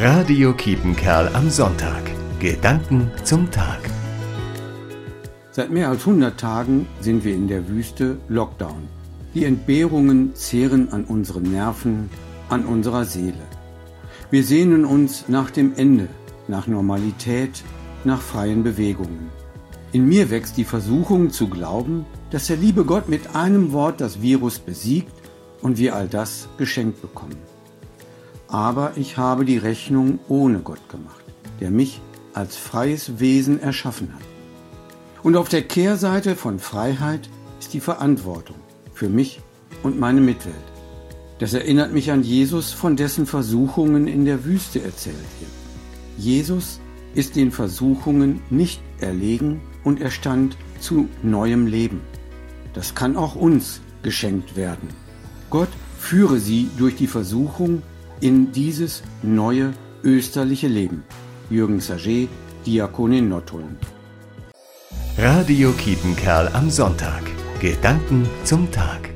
Radio Kiepenkerl am Sonntag. Gedanken zum Tag. Seit mehr als 100 Tagen sind wir in der Wüste Lockdown. Die Entbehrungen zehren an unseren Nerven, an unserer Seele. Wir sehnen uns nach dem Ende, nach Normalität, nach freien Bewegungen. In mir wächst die Versuchung zu glauben, dass der liebe Gott mit einem Wort das Virus besiegt und wir all das geschenkt bekommen aber ich habe die Rechnung ohne Gott gemacht, der mich als freies Wesen erschaffen hat. Und auf der Kehrseite von Freiheit ist die Verantwortung für mich und meine Mitwelt. Das erinnert mich an Jesus, von dessen Versuchungen in der Wüste erzählt wird. Jesus ist den Versuchungen nicht erlegen und er stand zu neuem Leben. Das kann auch uns geschenkt werden. Gott führe sie durch die Versuchung in dieses neue österliche Leben. Jürgen Saget, Diakon in Nottuln. Radio Kietenkerl am Sonntag. Gedanken zum Tag.